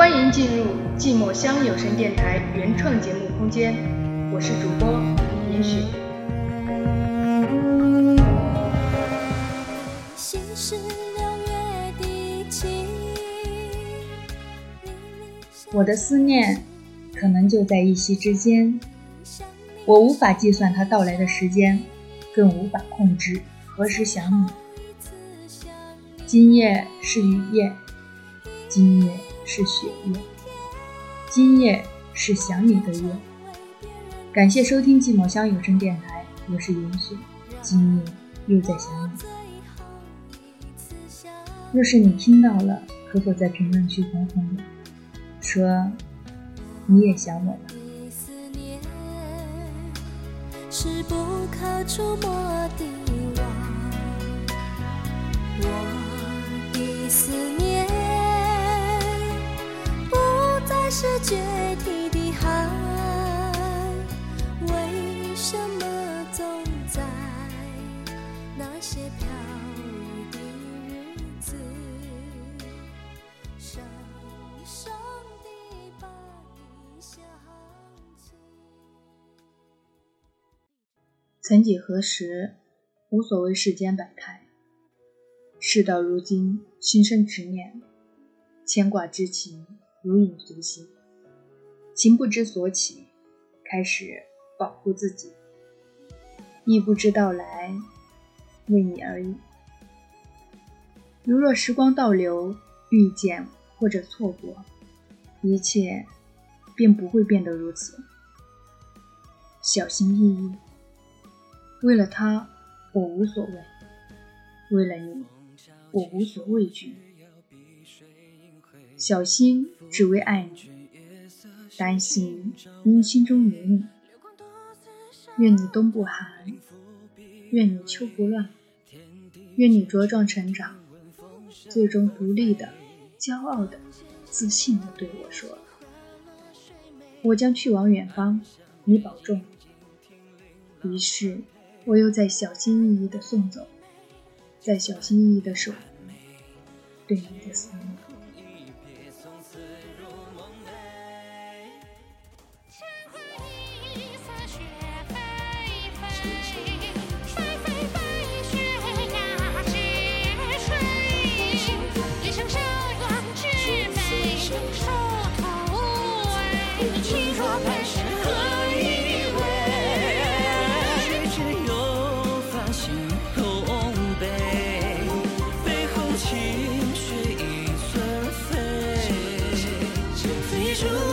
欢迎进入寂寞乡有声电台原创节目空间，我是主播严雪。我的思念可能就在一夕之间，我无法计算它到来的时间，更无法控制何时想你。今夜是雨夜，今夜是雪夜，今夜是想你的夜。感谢收听寂寞乡有声电台，我是云雪，今夜又在想你。若是你听到了，可否在评论区哄哄我，说你也想我了？是决堤的海，为什么总在那些飘雨的日子，伤伤地把你想起？曾几何时，无所谓世间百态。事到如今，心生执念，牵挂之情如影随形。情不知所起，开始保护自己，亦不知道来，为你而已。如若时光倒流，遇见或者错过，一切便不会变得如此。小心翼翼。为了他，我无所谓；为了你，我无所畏惧。小心，只为爱你；担心，因心中有你。愿你冬不寒，愿你秋不乱，愿你茁壮成长，最终独立的、骄傲的、自信的对我说：“我将去往远方，你保重。”于是。我又在小心翼翼地送走，在小心翼翼地守护对你的思念。醉入梦里 true.